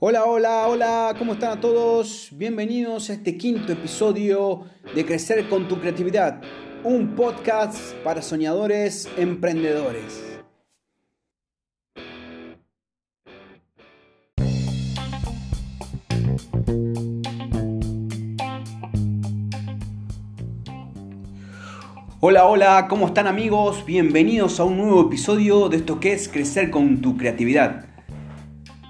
Hola, hola, hola, ¿cómo están a todos? Bienvenidos a este quinto episodio de Crecer con tu creatividad, un podcast para soñadores emprendedores. Hola, hola, ¿cómo están amigos? Bienvenidos a un nuevo episodio de esto que es Crecer con tu creatividad.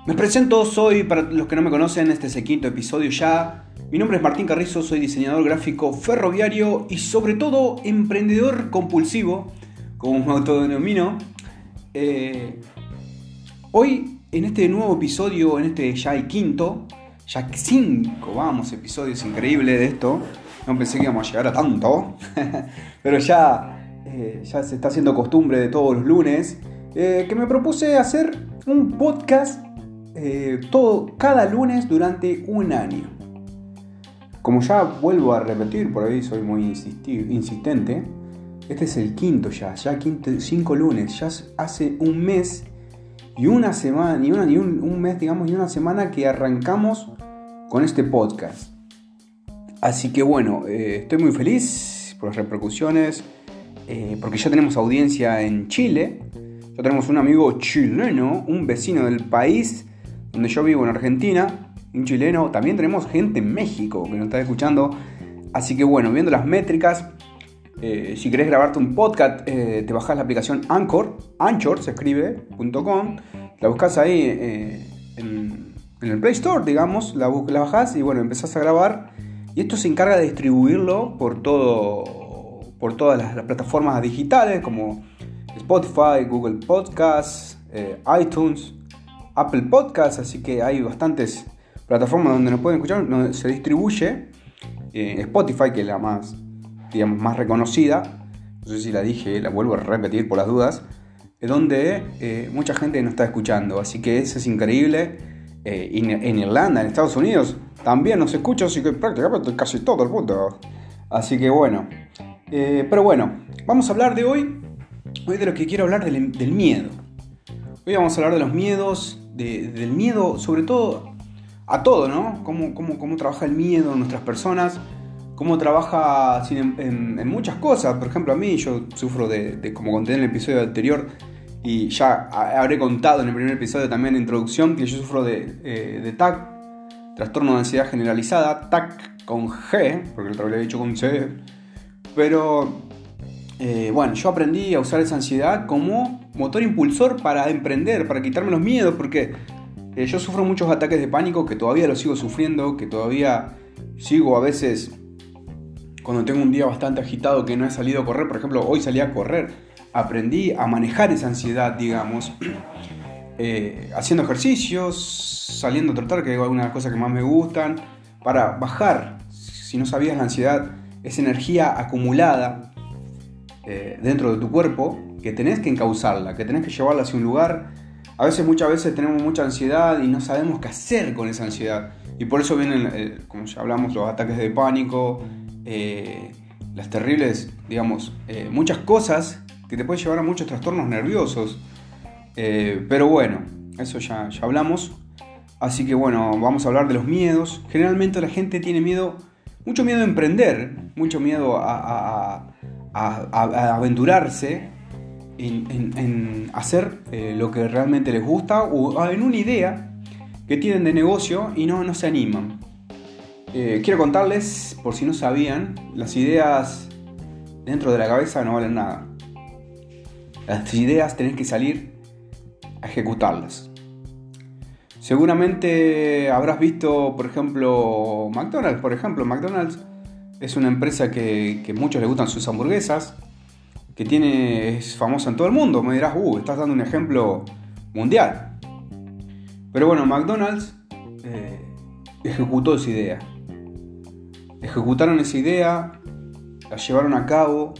Me presento, soy, para los que no me conocen, este es el quinto episodio ya. Mi nombre es Martín Carrizo, soy diseñador gráfico ferroviario y sobre todo emprendedor compulsivo, como me autodenomino. Eh, hoy, en este nuevo episodio, en este ya el quinto, ya cinco, vamos, episodios increíbles de esto. No pensé que íbamos a llegar a tanto, pero ya, eh, ya se está haciendo costumbre de todos los lunes, eh, que me propuse hacer un podcast eh, todo, cada lunes durante un año. Como ya vuelvo a repetir, por ahí soy muy insistente, este es el quinto ya, ya quinto, cinco lunes, ya hace un mes y una semana, ni, una, ni un, mes, digamos, y una semana que arrancamos con este podcast. Así que bueno, eh, estoy muy feliz por las repercusiones, eh, porque ya tenemos audiencia en Chile, ya tenemos un amigo chileno, un vecino del país donde yo vivo en Argentina, un chileno, también tenemos gente en México que nos está escuchando. Así que bueno, viendo las métricas, eh, si querés grabarte un podcast, te bajas la aplicación Anchor, Anchor se escribe.com, la buscas ahí en, el Play Store, digamos, la, la bajás y bueno, empezás a grabar y esto se encarga de distribuirlo por, todo, por todas las, plataformas digitales como Spotify, Google Podcasts, eh, iTunes, Apple Podcasts, así que hay bastantes plataformas donde nos pueden escuchar, donde se distribuye. Eh, Spotify, que es la más, digamos, más reconocida, no sé si la dije, la vuelvo a repetir por las dudas, donde eh, mucha gente nos está escuchando, así que eso es increíble. en Irlanda, en Estados Unidos, también nos escucha, así que prácticamente casi todo el mundo. Así que bueno. Eh, pero bueno, vamos a hablar de hoy. Hoy de lo que quiero hablar del, miedo. Hoy vamos a hablar de los miedos, del miedo sobre todo a todo, ¿no? Cómo, cómo, cómo trabaja el miedo en nuestras personas, cómo trabaja en, muchas cosas. Por ejemplo, a mí yo sufro de, como conté en el episodio anterior, y ya habré contado en el primer episodio también de introducción, que yo sufro de, eh, de TAC, trastorno de ansiedad generalizada, TAC con G, porque el otro había dicho con C, pero eh, bueno, yo aprendí a usar esa ansiedad como motor impulsor para emprender, para quitarme los miedos, porque eh, yo sufro muchos ataques de pánico que todavía los sigo sufriendo, que todavía sigo a veces cuando tengo un día bastante agitado que no he salido a correr, por ejemplo, hoy salí a correr, aprendí a manejar esa ansiedad, digamos. Eh, haciendo ejercicios, saliendo a tratar, que hay algunas cosas que más me gustan, para bajar, si no sabías la ansiedad, esa energía acumulada eh, dentro de tu cuerpo, que tenés que encauzarla, que tenés que llevarla hacia un lugar. A veces, muchas veces tenemos mucha ansiedad y no sabemos qué hacer con esa ansiedad. Y por eso vienen, eh, como ya hablamos, los ataques de pánico, las terribles, digamos, muchas cosas que te pueden llevar a muchos trastornos nerviosos. Eh, pero bueno, eso ya, ya hablamos. Así que bueno, vamos a hablar de los miedos. Generalmente la gente tiene miedo, mucho miedo a emprender, mucho miedo a, aventurarse en, hacer eh, lo que realmente les gusta o en una idea que tienen de negocio y no, no se animan. Eh, quiero contarles, por si no sabían, las ideas dentro de la cabeza no valen nada. Las ideas tienen que salir ejecutarlas. Seguramente habrás visto, por ejemplo, McDonald's. Por ejemplo, McDonald's es una empresa que, que muchos les gustan sus hamburguesas, que tiene, es famosa en todo el mundo. Me dirás, uh, estás dando un ejemplo mundial. Pero bueno, McDonald's eh, ejecutó esa idea. Ejecutaron esa idea, la llevaron a cabo,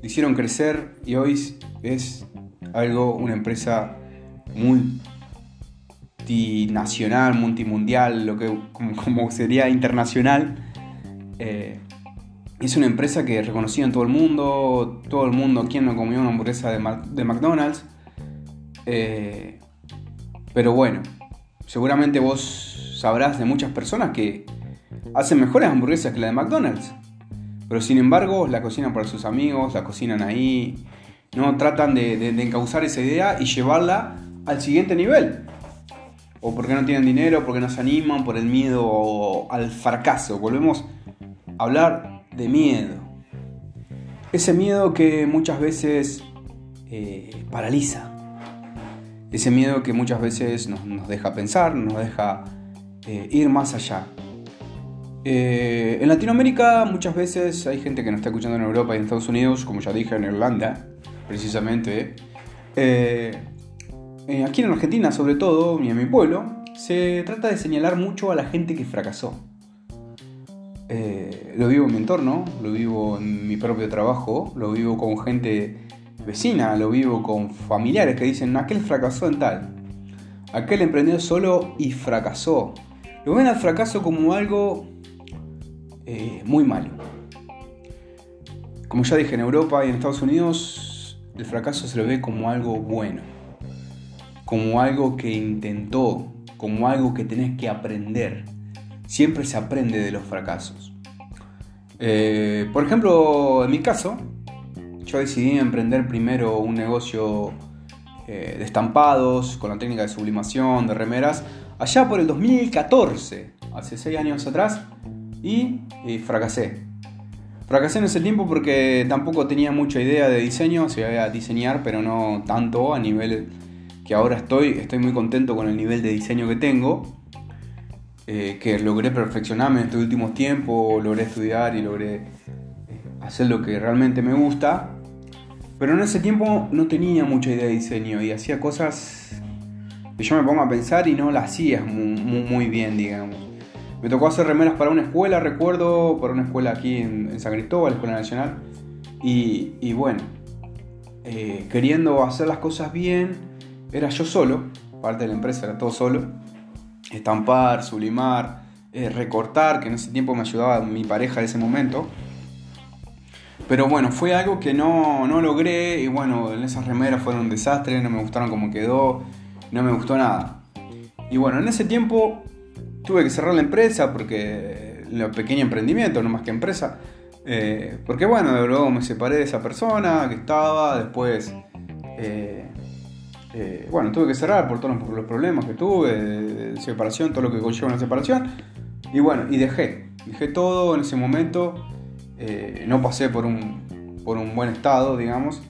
la hicieron crecer y hoy es algo, una empresa multinacional, multimundial, lo que como, sería internacional. Eh, es una empresa que reconocida en todo el mundo, todo el mundo, quien no comió una hamburguesa de, McDonald's. Eh, pero bueno, seguramente vos sabrás de muchas personas que hacen mejores hamburguesas que la de McDonald's. Pero sin embargo, la cocinan para sus amigos, la cocinan ahí, no tratan de, de, encauzar esa idea y llevarla al siguiente nivel. O porque no tienen dinero, porque no se animan, por el miedo al fracaso. Volvemos hablar de miedo. Ese miedo que muchas veces eh, paraliza. Ese miedo que muchas veces nos, deja pensar, nos deja eh, ir más allá. Eh, en Latinoamérica muchas veces hay gente que nos está escuchando en Europa y en Estados Unidos, como ya dije, en Irlanda, precisamente. Aquí en Argentina, sobre todo, y en mi pueblo, se trata de señalar mucho a la gente que fracasó. Lo vivo en mi entorno, lo vivo en mi propio trabajo, lo vivo con gente vecina, lo vivo con familiares que dicen, aquel fracasó en tal, aquel emprendió solo y fracasó. Lo ven al fracaso como algo eh, muy malo. Como ya dije, en Europa y en Estados Unidos el fracaso se lo ve como algo bueno, como algo que intentó, como algo que tenés que aprender. Siempre se aprende de los fracasos. Eh, por ejemplo, en mi caso, yo decidí emprender primero un negocio eh, de estampados con la técnica de sublimación, de remeras, allá por el 2014, hace 6 años atrás, y, fracasé. Fracasé en ese tiempo porque tampoco tenía mucha idea de diseño, se iba a diseñar, pero no tanto a nivel que ahora estoy. Estoy muy contento con el nivel de diseño que tengo, eh, que logré perfeccionarme en estos últimos tiempos, logré estudiar y logré eh, hacer lo que realmente me gusta. Pero en ese tiempo no tenía mucha idea de diseño y hacía cosas que yo me pongo a pensar y no las hacía muy bien, digamos. Me tocó hacer remeras para una escuela, recuerdo, para una escuela aquí en, San Cristóbal, Escuela Nacional. Y, bueno, eh, queriendo hacer las cosas bien, era yo solo, parte de la empresa era todo solo. Estampar, sublimar, eh, recortar, que en ese tiempo me ayudaba mi pareja de ese momento. Pero bueno, fue algo que no, no logré y bueno, en esas remeras fueron un desastre, no me gustaron como quedó, no me gustó nada. Y bueno, en ese tiempo tuve que cerrar la empresa porque lo pequeño emprendimiento, no más que empresa. Eh, porque bueno, luego me separé de esa persona que estaba, después, eh, eh, bueno, tuve que cerrar por todos los problemas que tuve, de, separación, todo lo que conlleva una separación. Y bueno, y dejé, dejé todo en ese momento, no pasé por un, por un buen estado, digamos,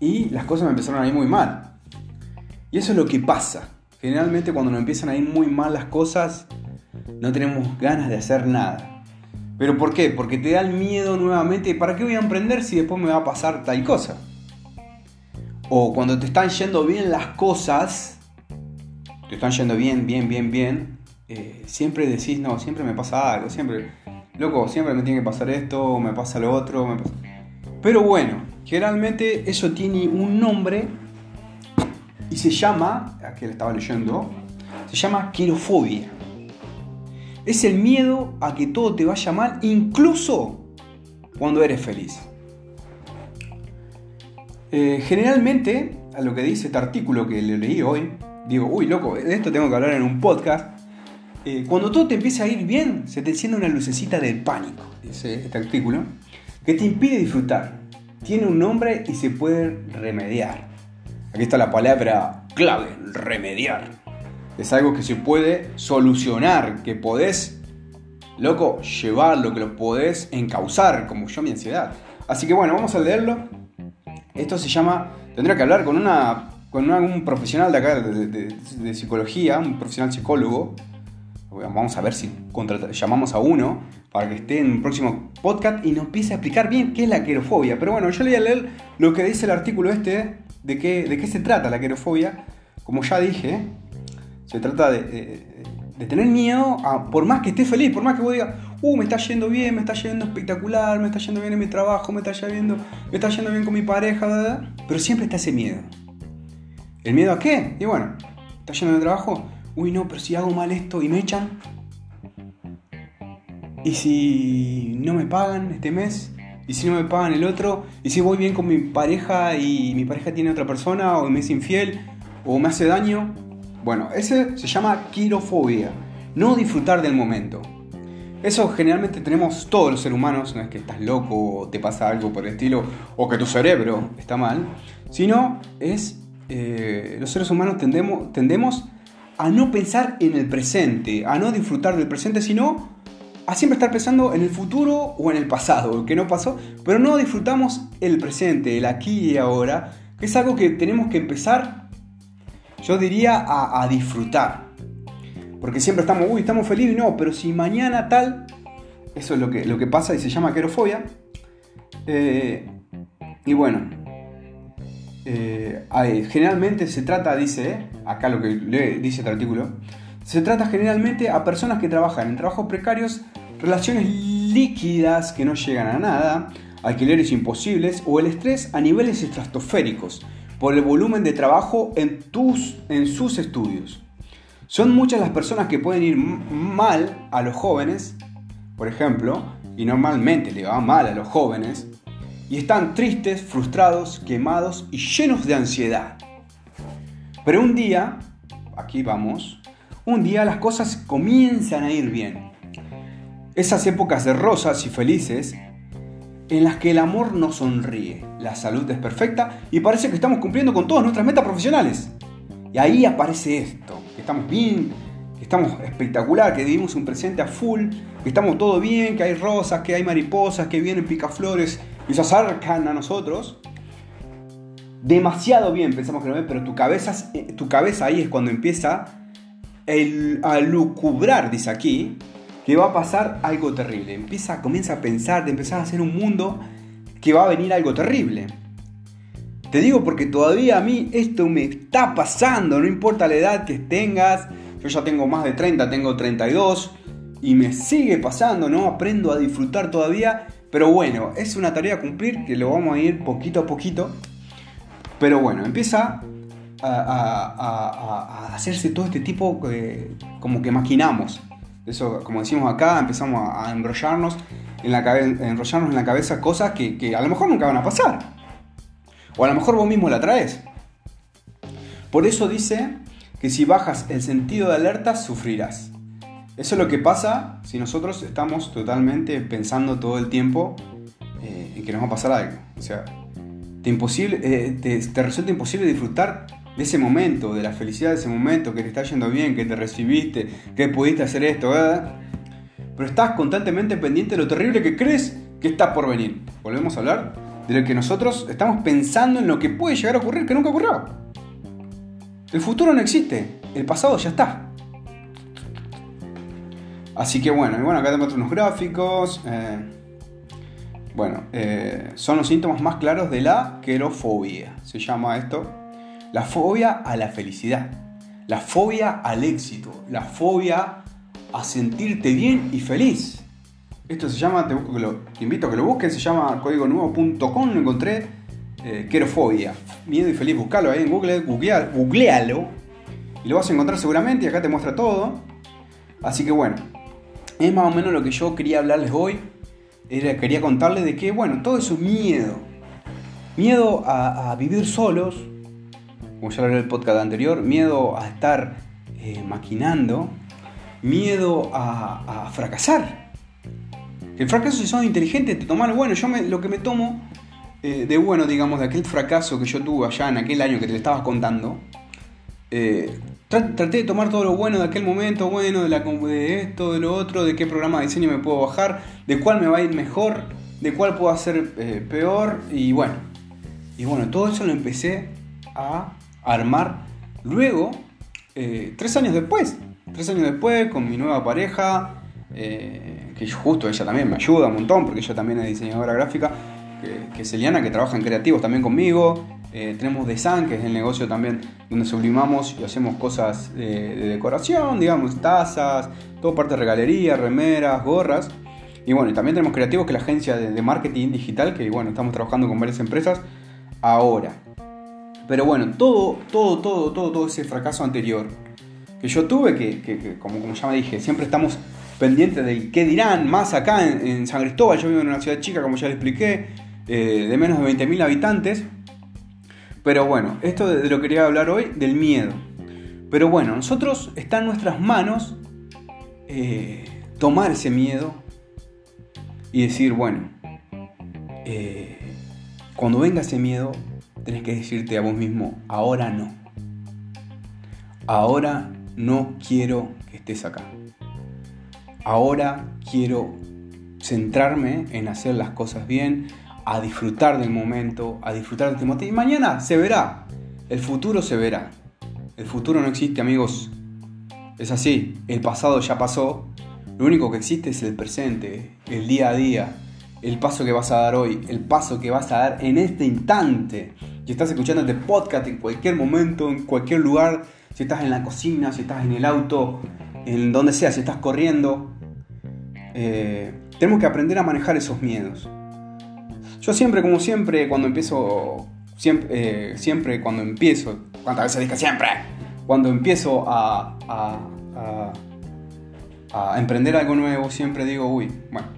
y las cosas me empezaron a ir muy mal. Y eso es lo que pasa. Generalmente cuando nos empiezan a ir muy mal las cosas, no tenemos ganas de hacer nada. ¿Pero por qué? Porque te da el miedo nuevamente, ¿para qué voy a emprender si después me va a pasar tal cosa? O cuando te están yendo bien las cosas, te están yendo bien, bien, bien, bien, eh, siempre decís, no, siempre me pasa algo, siempre, loco, siempre me tiene que pasar esto, me pasa lo otro, Pero bueno, generalmente eso tiene un nombre y se llama, aquí lo estaba leyendo, se llama querofobia. Es el miedo a que todo te vaya mal, incluso cuando eres feliz. Eh, generalmente, a lo que dice este artículo que le leí hoy, digo, uy, loco, de esto tengo que hablar en un podcast. Eh, cuando todo te empieza a ir bien, se te enciende una lucecita del pánico, dice este artículo, que te impide disfrutar. Tiene un nombre y se puede remediar. Aquí está la palabra clave, remediar es algo que se puede solucionar, que podés, loco, llevarlo, que lo podés encauzar, como yo mi ansiedad. Así que bueno, vamos a leerlo. Esto se llama, tendría que hablar con una con un profesional de acá de, psicología, un profesional psicólogo. Vamos a ver si llamamos a uno para que esté en un próximo podcast y nos empiece a explicar bien qué es la querofobia. Pero bueno, yo le voy a leer lo que dice el artículo este, de qué, de qué se trata la querofobia. Como ya dije, se trata de, tener miedo a, por más que esté feliz, por más que vos digas, uh, me está yendo bien, me está yendo espectacular, me está yendo bien en mi trabajo, me está yendo, me está yendo bien con mi pareja, pero siempre está ese miedo. ¿El miedo a qué? Y bueno, está yendo de trabajo, uy, no, pero si hago mal esto y me echan. ¿Y si no me pagan este mes? ¿Y si no me pagan el otro? ¿Y si voy bien con mi pareja y mi pareja tiene otra persona o me es infiel o me hace daño? Bueno, ese se llama quirofobia, no disfrutar del momento. Eso generalmente tenemos todos los seres humanos, no es que estás loco o te pasa algo por el estilo, o que tu cerebro está mal, sino es, eh, los seres humanos tendemos, a no pensar en el presente, a no disfrutar del presente, sino a siempre estar pensando en el futuro o en el pasado, que no pasó, pero no disfrutamos el presente, el aquí y ahora, que es algo que tenemos que empezar, yo diría, a disfrutar. Porque siempre estamos, uy, estamos felices, no, pero si mañana tal, eso es lo que, lo que pasa y se llama querofobia. Eh, y bueno, eh, generalmente se trata, dice, acá lo que dice este artículo, se trata generalmente a personas que trabajan en trabajos precarios, relaciones líquidas que no llegan a nada, alquileres imposibles o el estrés a niveles estratosféricos por el volumen de trabajo en, en sus estudios. Son muchas las personas que pueden ir mal a los jóvenes, por ejemplo, y normalmente le va mal a los jóvenes, y están tristes, frustrados, quemados y llenos de ansiedad. Pero un día, aquí vamos, un día las cosas comienzan a ir bien. Esas épocas de rosas y felices en las que el amor nos sonríe, la salud es perfecta y parece que estamos cumpliendo con todas nuestras metas profesionales. Y ahí aparece esto estamos bien, que estamos espectacular, que vivimos un presente a full, que estamos todo bien, que hay rosas, que hay mariposas, que vienen picaflores y se acercan a nosotros. Demasiado bien pensamos que no ven, pero tu cabeza, eh, tu cabeza ahí es cuando empieza a lucubrar, dice aquí, que va a pasar algo terrible. Empieza, comienza a pensar, de empezar a hacer un mundo que va a venir algo terrible. Te digo porque todavía a mí esto me está pasando, no importa la edad que tengas, yo ya tengo más de 30, tengo 32 y me sigue pasando, ¿no? Aprendo a disfrutar todavía, pero bueno, es una tarea a cumplir que lo vamos a ir poquito a poquito. Pero bueno, empieza a, hacerse todo este tipo como que maquinamos. Eso, como decimos acá, empezamos a, enrollarnos en la, en la cabeza cosas que, que a lo mejor nunca van a pasar. O a lo mejor vos mismo la traes. Por eso dice que si bajas el sentido de alerta, sufrirás. Eso es lo que pasa si nosotros estamos totalmente pensando todo el tiempo eh, en que nos va a pasar algo. O sea, te, imposible, eh, te, resulta imposible disfrutar de ese momento, de la felicidad de ese momento, que te está yendo bien, que te recibiste, que pudiste hacer esto. Pero estás constantemente pendiente de lo terrible que crees que está por venir. Volvemos a hablar de lo que nosotros estamos pensando en lo que puede llegar a ocurrir que nunca ocurrió. El futuro no existe, el pasado ya está. Así que bueno, y bueno acá tenemos unos gráficos. Eh, bueno, eh, son los síntomas más claros de la querofobia. Se llama esto. La fobia a la felicidad. La fobia al éxito. La fobia a sentirte bien y feliz. Esto se llama, te, invito a que lo busques, se llama códigonuevo.com, lo encontré, eh, querofobia, miedo y feliz, buscalo ahí en Google, googlealo y lo vas a encontrar seguramente y acá te muestra todo. Así que bueno, es más o menos lo que yo quería hablarles hoy, era, quería contarles de que, bueno, todo eso miedo, miedo a, vivir solos, como ya lo hablé en el podcast anterior, miedo a estar eh, maquinando, miedo a fracasar el fracaso, si sos inteligente, te tomas lo bueno. Yo lo que me tomo eh, de bueno, digamos, de aquel fracaso que yo tuve allá en aquel año que te le estabas contando, eh, traté de tomar todo lo bueno de aquel momento, bueno, de, la, de esto, de lo otro, de qué programa de diseño me puedo bajar, de cuál me va a ir mejor, de cuál puedo hacer eh, peor, y bueno. Y bueno, todo eso lo empecé a armar luego, tres años después. Tres años después, con mi nueva pareja, que justo ella también me ayuda un montón, porque ella también es diseñadora gráfica, que, es Eliana, que trabaja en creativos también conmigo. Eh, tenemos Desan, que es el negocio también donde sublimamos y hacemos cosas de, decoración, digamos, tazas, todo parte de regalería, remeras, gorras. Y bueno, también tenemos creativos, que es la agencia de, marketing digital, que bueno, estamos trabajando con varias empresas ahora. Pero bueno, todo, todo, todo, todo, todo ese fracaso anterior que yo tuve, que, como ya me dije, siempre estamos pendiente de qué dirán, más acá en, San Cristóbal, yo vivo en una ciudad chica, como ya le expliqué, eh, de menos de 20.000 habitantes. Pero bueno, esto de, lo que quería hablar hoy, del miedo. Pero bueno, nosotros está en nuestras manos eh, tomar ese miedo y decir, bueno, eh, cuando venga ese miedo, tenés que decirte a vos mismo, ahora no. Ahora no quiero que estés acá. Ahora quiero centrarme en hacer las cosas bien, a disfrutar del momento, a disfrutar de este momento. Y mañana se verá, el futuro se verá. El futuro no existe, amigos. Es así, el pasado ya pasó. Lo único que existe es el presente, el día a día, el paso que vas a dar hoy, el paso que vas a dar en este instante. Si estás escuchando este podcast en cualquier momento, en cualquier lugar, si estás en la cocina, si estás en el auto, en donde sea, si estás corriendo, eh, tenemos que aprender a manejar esos miedos. Yo siempre, como siempre, cuando empiezo, siempre, eh, siempre cuando empiezo, ¿cuántas veces dije siempre? Cuando empiezo a, emprender algo nuevo, siempre digo, uy, bueno,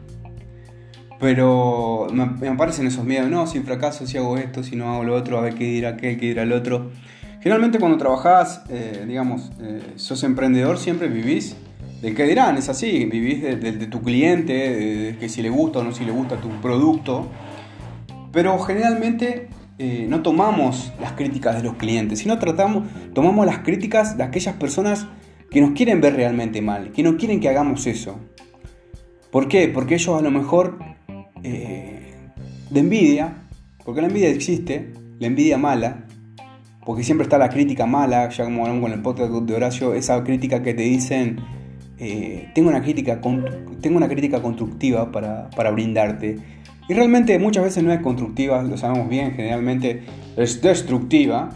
pero me, aparecen esos miedos, no, si fracaso, si hago esto, si no hago lo otro, a ver qué dirá aquel, qué dirá el otro. Generalmente cuando trabajás, eh, digamos, sos emprendedor, siempre vivís del qué dirán, es así, vivís de, tu cliente, de, que si le gusta o no si le gusta tu producto. Pero generalmente eh, no tomamos las críticas de los clientes, sino tratamos, tomamos las críticas de aquellas personas que nos quieren ver realmente mal, que no quieren que hagamos eso. ¿Por qué? Porque ellos a lo mejor eh, de envidia, porque la envidia existe, la envidia mala, porque siempre está la crítica mala, ya como hablamos con el podcast de Horacio, esa crítica que te dicen, eh, tengo, una crítica, tengo una crítica constructiva para, brindarte. Y realmente muchas veces no es constructiva, lo sabemos bien, generalmente es destructiva,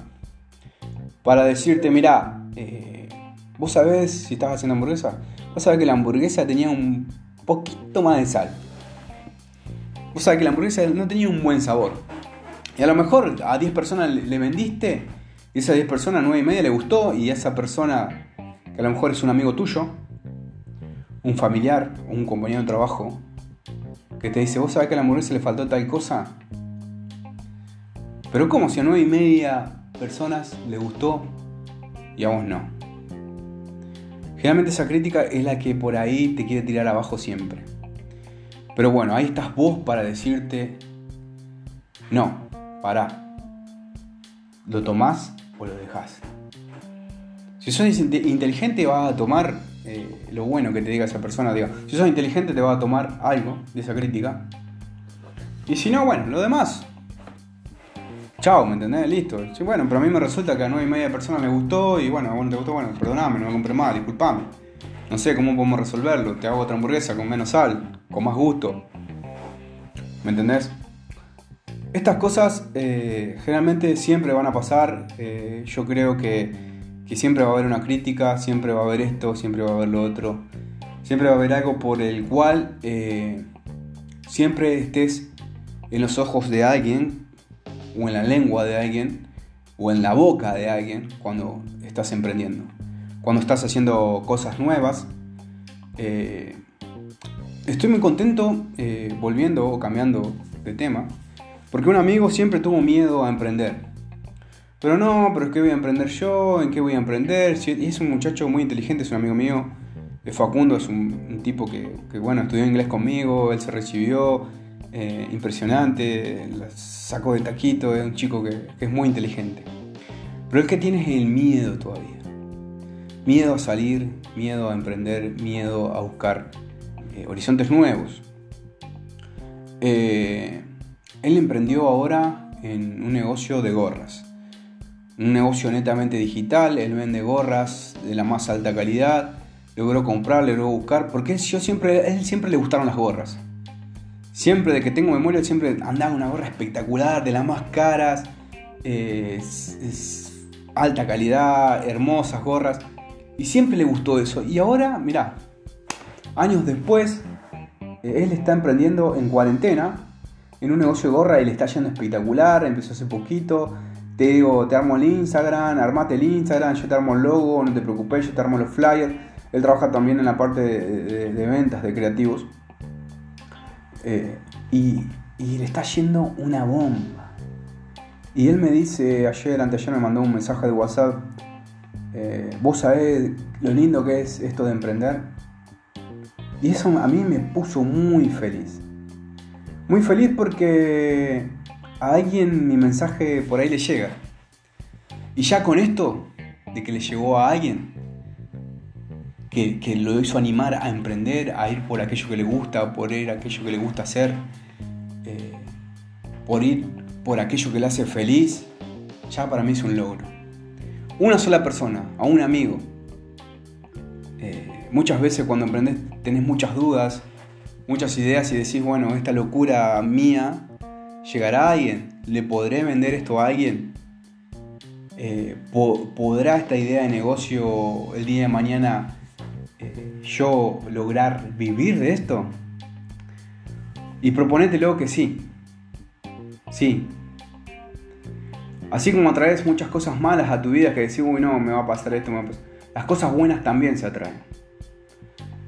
para decirte, mira, eh, vos sabés si estás haciendo hamburguesa, vos sabés que la hamburguesa tenía un poquito más de sal. O sea que la hamburguesa no tenía un buen sabor. Y a lo mejor a 10 personas le vendiste y esas 10 personas, 9 y media le gustó y esa persona, que a lo mejor es un amigo tuyo, un familiar, un compañero de trabajo, que te dice, vos sabés que a la hamburguesa le faltó tal cosa. Pero ¿cómo si a 9 y media personas le gustó y a vos no? Generalmente esa crítica es la que por ahí te quiere tirar abajo siempre. Pero bueno, ahí estás vos para decirte, no, pará. ¿Lo tomás o lo dejás? Si sos inteligente vas a tomar eh, lo bueno que te diga esa persona. Digo, si sos inteligente te va a tomar algo de esa crítica. Y si no, bueno, lo demás. Chao, ¿me entendés? Listo. Sí, bueno, pero a mí me resulta que a nueve y media personas le gustó y bueno, a vos te gustó, bueno, perdoname, no me compré más, disculpame. No sé cómo podemos resolverlo. Te hago otra hamburguesa con menos sal, con más gusto. ¿Me entendés? Estas cosas eh, generalmente siempre van a pasar. Eh, yo creo que, siempre va a haber una crítica, siempre va a haber esto, siempre va a haber lo otro. Siempre va a haber algo por el cual eh, siempre estés en los ojos de alguien, o en la lengua de alguien, o en la boca de alguien cuando estás emprendiendo cuando estás haciendo cosas nuevas. Eh, estoy muy contento eh, volviendo o cambiando de tema, porque un amigo siempre tuvo miedo a emprender. Pero no, pero es que voy a emprender yo, en qué voy a emprender. Y es un muchacho muy inteligente, es un amigo mío. Facundo es un, tipo que, bueno, estudió inglés conmigo, él se recibió, eh, impresionante, sacó de taquito, es un chico que, es muy inteligente. Pero el que tiene es el miedo todavía. Miedo a salir, miedo a emprender, miedo a buscar eh, horizontes nuevos. Eh, él emprendió ahora en un negocio de gorras. Un negocio netamente digital, él vende gorras de la más alta calidad, logró comprar, logró buscar, porque yo siempre, él siempre le gustaron las gorras. Siempre de que tengo memoria, siempre andaba una gorra espectacular, de las más caras, eh, alta calidad, hermosas gorras. Y siempre le gustó eso. Y ahora, mirá, años después, eh, él está emprendiendo en cuarentena, en un negocio de gorra y le está yendo espectacular, empezó hace poquito. Te digo, te armo el Instagram, armate el Instagram, yo te armo el logo, no te preocupes, yo te armo los flyers. Él trabaja también en la parte de, ventas, de creativos. Eh, y, y le está yendo una bomba. Y él me dice ayer, anteayer me mandó un mensaje de WhatsApp Eh, vos sabés lo lindo que es esto de emprender. Y eso a mí me puso muy feliz. Muy feliz porque a alguien mi mensaje por ahí le llega. Y ya con esto, de que le llegó a alguien, que, lo hizo animar a emprender, a ir por aquello que le gusta, por ir aquello que le gusta hacer, eh, por ir por aquello que le hace feliz, ya para mí es un logro. Una sola persona, a un amigo. Eh, muchas veces cuando emprendes tenés muchas dudas, muchas ideas y decís, bueno, esta locura mía llegará a alguien, le podré vender esto a alguien. Eh, ¿Podrá esta idea de negocio el día de mañana eh, yo lograr vivir de esto? Y proponételo que sí. Sí. Así como atraes muchas cosas malas a tu vida que decís, uy, no, me va a pasar esto, las cosas buenas también se atraen.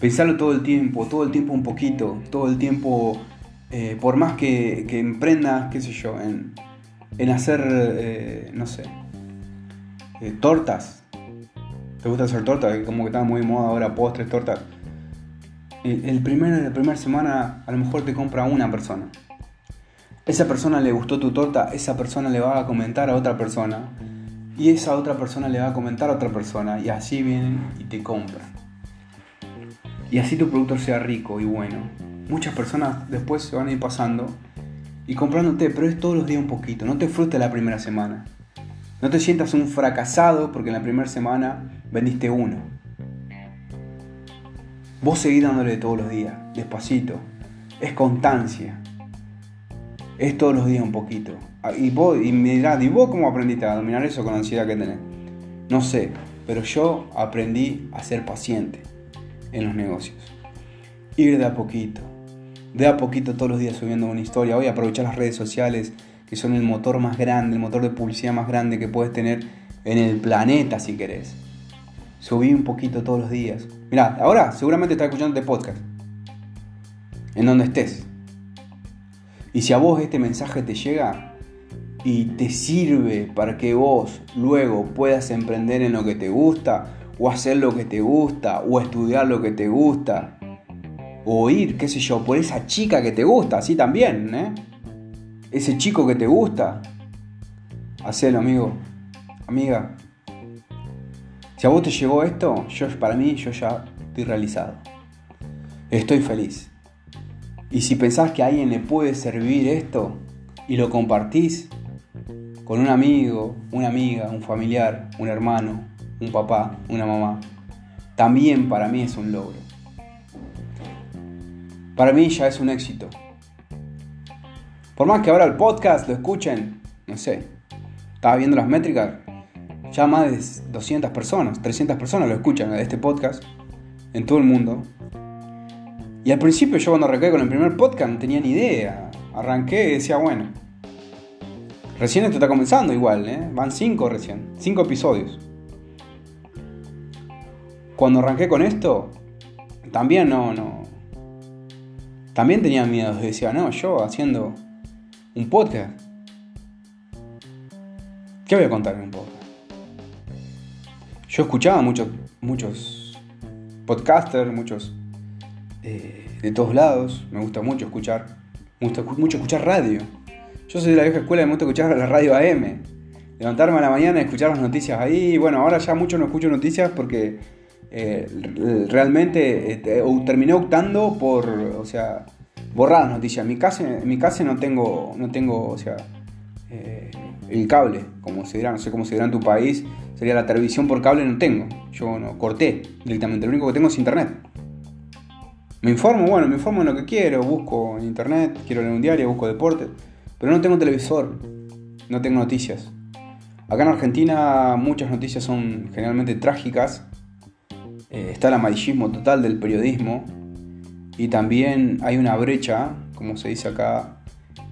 Pensarlo todo el tiempo, todo el tiempo un poquito, todo el tiempo, eh, por más que, que, emprendas, qué sé yo, en, hacer, eh, no sé, eh, tortas. ¿Te gusta hacer tortas? Como que está muy de moda ahora, postres, tortas. El la primera semana a lo mejor te compra una persona. Esa persona le gustó tu torta, esa persona le va a comentar a otra persona. Y esa otra persona le va a comentar a otra persona. Y así vienen y te compran. Y así tu producto sea rico y bueno. Muchas personas después se van a ir pasando y comprándote, pero es todos los días un poquito. No te frustres la primera semana. No te sientas un fracasado porque en la primera semana vendiste uno. Vos seguís dándole todos los días, despacito. Es constancia. Es todos los días un poquito. Ah, y vos, y ¿y vos cómo aprendiste a dominar eso con la ansiedad que tenés? No sé, pero yo aprendí a ser paciente en los negocios. Ir de a poquito. De a poquito todos los días subiendo una historia. Hoy aprovechar las redes sociales que son el motor más grande, el motor de publicidad más grande que puedes tener en el planeta si querés. Subí un poquito todos los días. Mira, ahora seguramente estás escuchando este podcast. En donde estés. Y si a vos este mensaje te llega y te sirve para que vos luego puedas emprender en lo que te gusta, o hacer lo que te gusta, o estudiar lo que te gusta, o ir, qué sé yo, por esa chica que te gusta, así también, ¿eh? ese chico que te gusta, hacelo, amigo, amiga. Si a vos te llegó esto, yo para mí yo ya estoy realizado. Estoy feliz. Y si pensás que a alguien le puede servir esto y lo compartís con un amigo, una amiga, un familiar, un hermano, un papá, una mamá, también para mí es un logro. Para mí ya es un éxito. Por más que ahora el podcast lo escuchen, no sé, estaba viendo las métricas, ya más de 200 personas, 300 personas lo escuchan de este podcast en todo el mundo. Y al principio yo cuando arranqué con el primer podcast no tenía ni idea. Arranqué y decía, bueno, recién esto está comenzando igual, ¿eh? van 5 recién, 5 episodios. Cuando arranqué con esto, también no, no. También tenía miedo, decía, no, yo haciendo un podcast. ¿Qué voy a contar en un podcast? Yo escuchaba muchos, muchos podcasters, muchos eh, de todos lados. Me gusta mucho escuchar. Me gusta mucho escuchar radio. Yo soy de la vieja escuela y me gusta escuchar la radio AM. Levantarme a la mañana y escuchar las noticias ahí. Bueno, ahora ya mucho no escucho noticias porque eh, realmente eh, terminé optando por, o sea, borradas noticias. En mi casa, en mi casa no tengo, no tengo, o sea, eh, el cable, como se dirá, no sé cómo se dirá en tu país, sería la televisión por cable, no tengo. Yo no corté directamente, lo único que tengo es internet. Me informo, bueno, me informo en lo que quiero, busco en internet, quiero leer un diario, busco deporte, pero no tengo televisor, no tengo noticias. Acá en Argentina muchas noticias son generalmente trágicas, eh, está el amarillismo total del periodismo, y también hay una brecha, como se dice acá,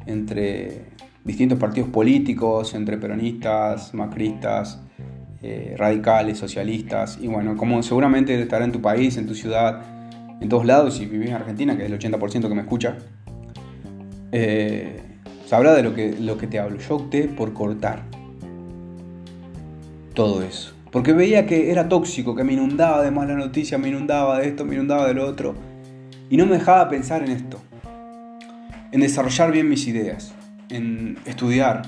entre distintos partidos políticos, entre peronistas, macristas, eh, radicales, socialistas. Y bueno, como seguramente estará en tu país, en tu ciudad, en todos lados, si vivís en Argentina, que es el 80% que me escucha, eh, sabrá de lo que, lo que te hablo. Yo opté por cortar todo eso. Porque veía que era tóxico, que me inundaba de malas noticias, me inundaba de esto, me inundaba de lo otro. Y no me dejaba pensar en esto. En desarrollar bien mis ideas. En estudiar.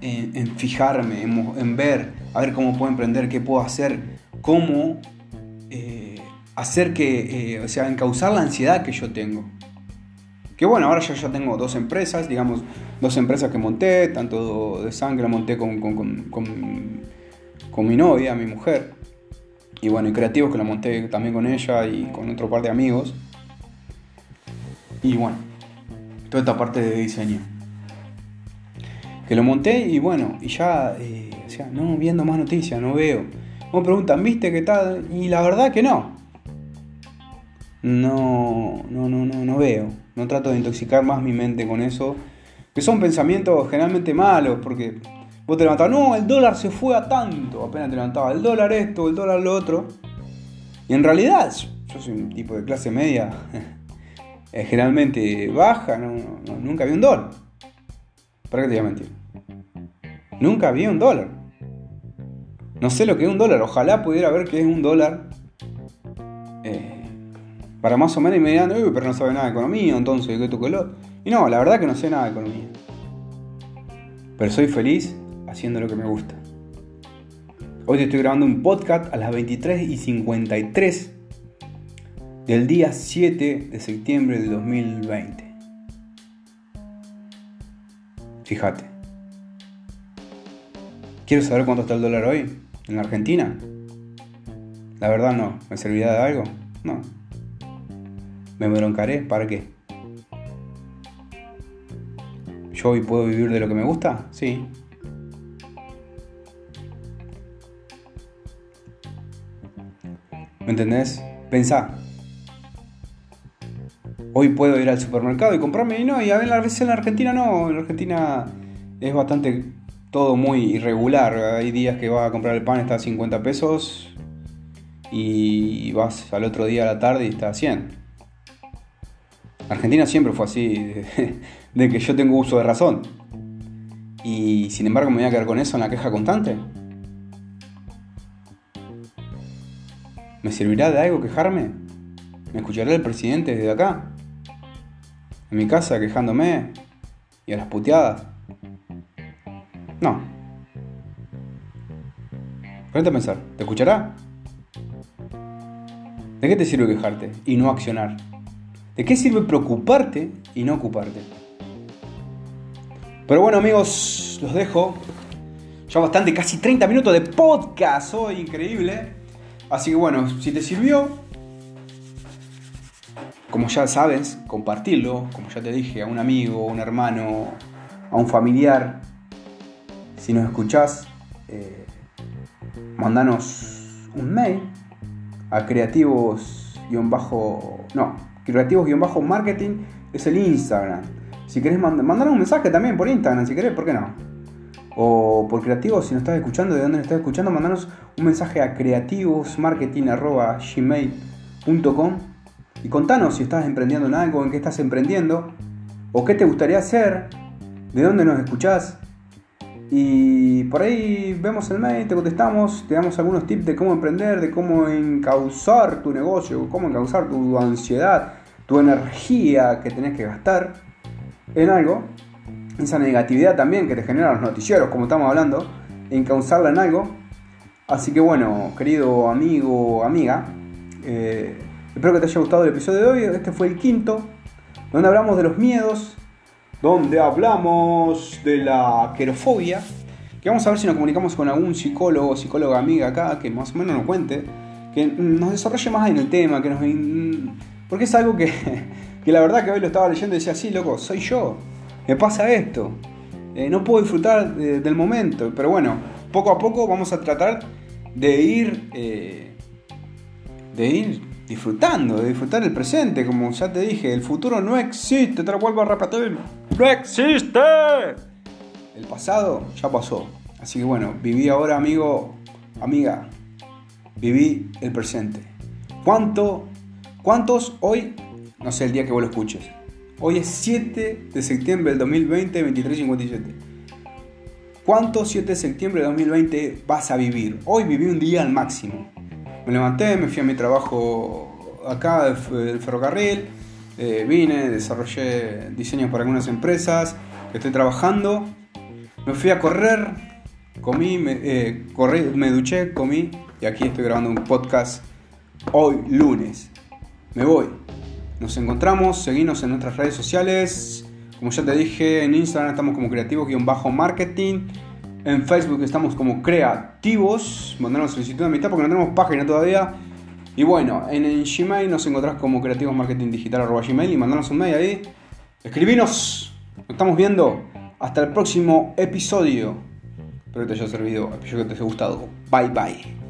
En, fijarme, en, ver, a ver cómo puedo emprender, qué puedo hacer, cómo eh, hacer que, eh, o sea, encauzar la ansiedad que yo tengo. Que bueno, ahora yo ya tengo dos empresas, digamos, dos empresas que monté, tanto de sangre monté con, con, mi novia, mi mujer. Y bueno, y creativos que la monté también con ella y con otro par de amigos. Y bueno, toda esta parte de diseño. Que lo monté y bueno, y ya, eh, o sea, no viendo más noticias, no veo. Me preguntan, ¿viste qué tal? Y la verdad que no. No, no, no, no, no veo no trato de intoxicar más mi mente con eso, que son pensamientos generalmente malos, porque vos te levantás, no, el dólar se fue a tanto, apenas te levantaba el dólar esto, el dólar lo otro, y en realidad yo soy un tipo de clase media eh, generalmente baja, nunca vi un dólar. ¿Para qué te voy a mentir? Nunca vi un dólar. No sé lo que es un dólar, ojalá pudiera ver qué es un dólar. Eh, para más o menos y me dirán, pero no sabe nada de economía, entonces, ¿qué tu color? Y no, la verdad que no sé nada de economía. Pero soy feliz haciendo lo que me gusta. Hoy te estoy grabando un podcast a las 23 y 53 del día 7 de septiembre del 2020. Fíjate. ¿Quieres saber cuánto está el dólar hoy? ¿En Argentina? La verdad no. ¿Me servirá de algo? No. ¿Me broncaré? ¿Para qué? ¿Yo hoy puedo vivir de lo que me gusta? Sí. ¿Me entendés? Pensá. Hoy puedo ir al supermercado y comprarme y no, y a veces en la Argentina no, en la Argentina es bastante todo muy irregular. Hay días que vas a comprar el pan está a 50 pesos y vas al otro día a la tarde y está a 100. Argentina siempre fue así, de, que yo tengo uso de razón. Y sin embargo me voy a quedar con eso en la queja constante. ¿Me servirá de algo quejarme? ¿Me escuchará el presidente desde acá? ¿En mi casa quejándome? ¿Y a las puteadas? No. Ponete a pensar, ¿te escuchará? ¿De qué te sirve quejarte y no accionar? ¿De qué sirve preocuparte y no ocuparte? Pero bueno amigos, los dejo. Ya bastante, casi 30 minutos de podcast hoy, increíble. Así que bueno, si te sirvió, como ya sabes, compartirlo, como ya te dije, a un amigo, a un hermano, a un familiar. Si nos escuchás, eh, mandanos un mail a creativos-no, creativos-marketing es el Instagram. Si querés mandar un mensaje también por Instagram, si querés, ¿por qué no? O por creativos, si nos estás escuchando, de dónde nos estás escuchando, mandanos un mensaje a creativosmarketing.gmail.com y contanos si estás emprendiendo en algo, en qué estás emprendiendo, o qué te gustaría hacer, de dónde nos escuchás. Y por ahí vemos el mail, te contestamos, te damos algunos tips de cómo emprender, de cómo encauzar tu negocio, cómo encauzar tu ansiedad, tu energía que tenés que gastar en algo. Esa negatividad también que te genera los noticieros, como estamos hablando, encauzarla en algo. Así que bueno, querido amigo, amiga, eh, espero que te haya gustado el episodio de hoy. Este fue el quinto, donde hablamos de los miedos donde hablamos de la querofobia. Que vamos a ver si nos comunicamos con algún psicólogo o psicóloga amiga acá que más o menos nos cuente, que nos desarrolle más en el tema, que nos... Porque es algo que, que la verdad que hoy lo estaba leyendo y decía, sí, loco, soy yo, me pasa esto, eh, no puedo disfrutar del momento, pero bueno, poco a poco vamos a tratar de ir, eh, de ir disfrutando, de disfrutar el presente, como ya te dije, el futuro no existe, te lo vuelvo a repetir, no existe. El pasado ya pasó, así que bueno, viví ahora, amigo, amiga, viví el presente. ¿Cuánto, ¿Cuántos hoy? No sé el día que vos lo escuches. Hoy es 7 de septiembre del 2020, 23.57. ¿Cuánto 7 de septiembre de 2020 vas a vivir? Hoy viví un día al máximo. Me levanté, me fui a mi trabajo acá del ferrocarril, eh, vine, desarrollé diseños para algunas empresas estoy trabajando, me fui a correr, comí, me, eh, corrí, me duché, comí y aquí estoy grabando un podcast hoy lunes. Me voy. Nos encontramos, seguimos en nuestras redes sociales. Como ya te dije, en Instagram estamos como creativo-marketing. En Facebook estamos como creativos. Mandanos solicitud a mitad porque no tenemos página todavía. Y bueno, en, Gmail nos encontrás como creativosmarketingdigital.gmail y mandanos un mail ahí. Escribinos. Nos estamos viendo. Hasta el próximo episodio. Espero que te haya servido, espero que te haya gustado. Bye bye.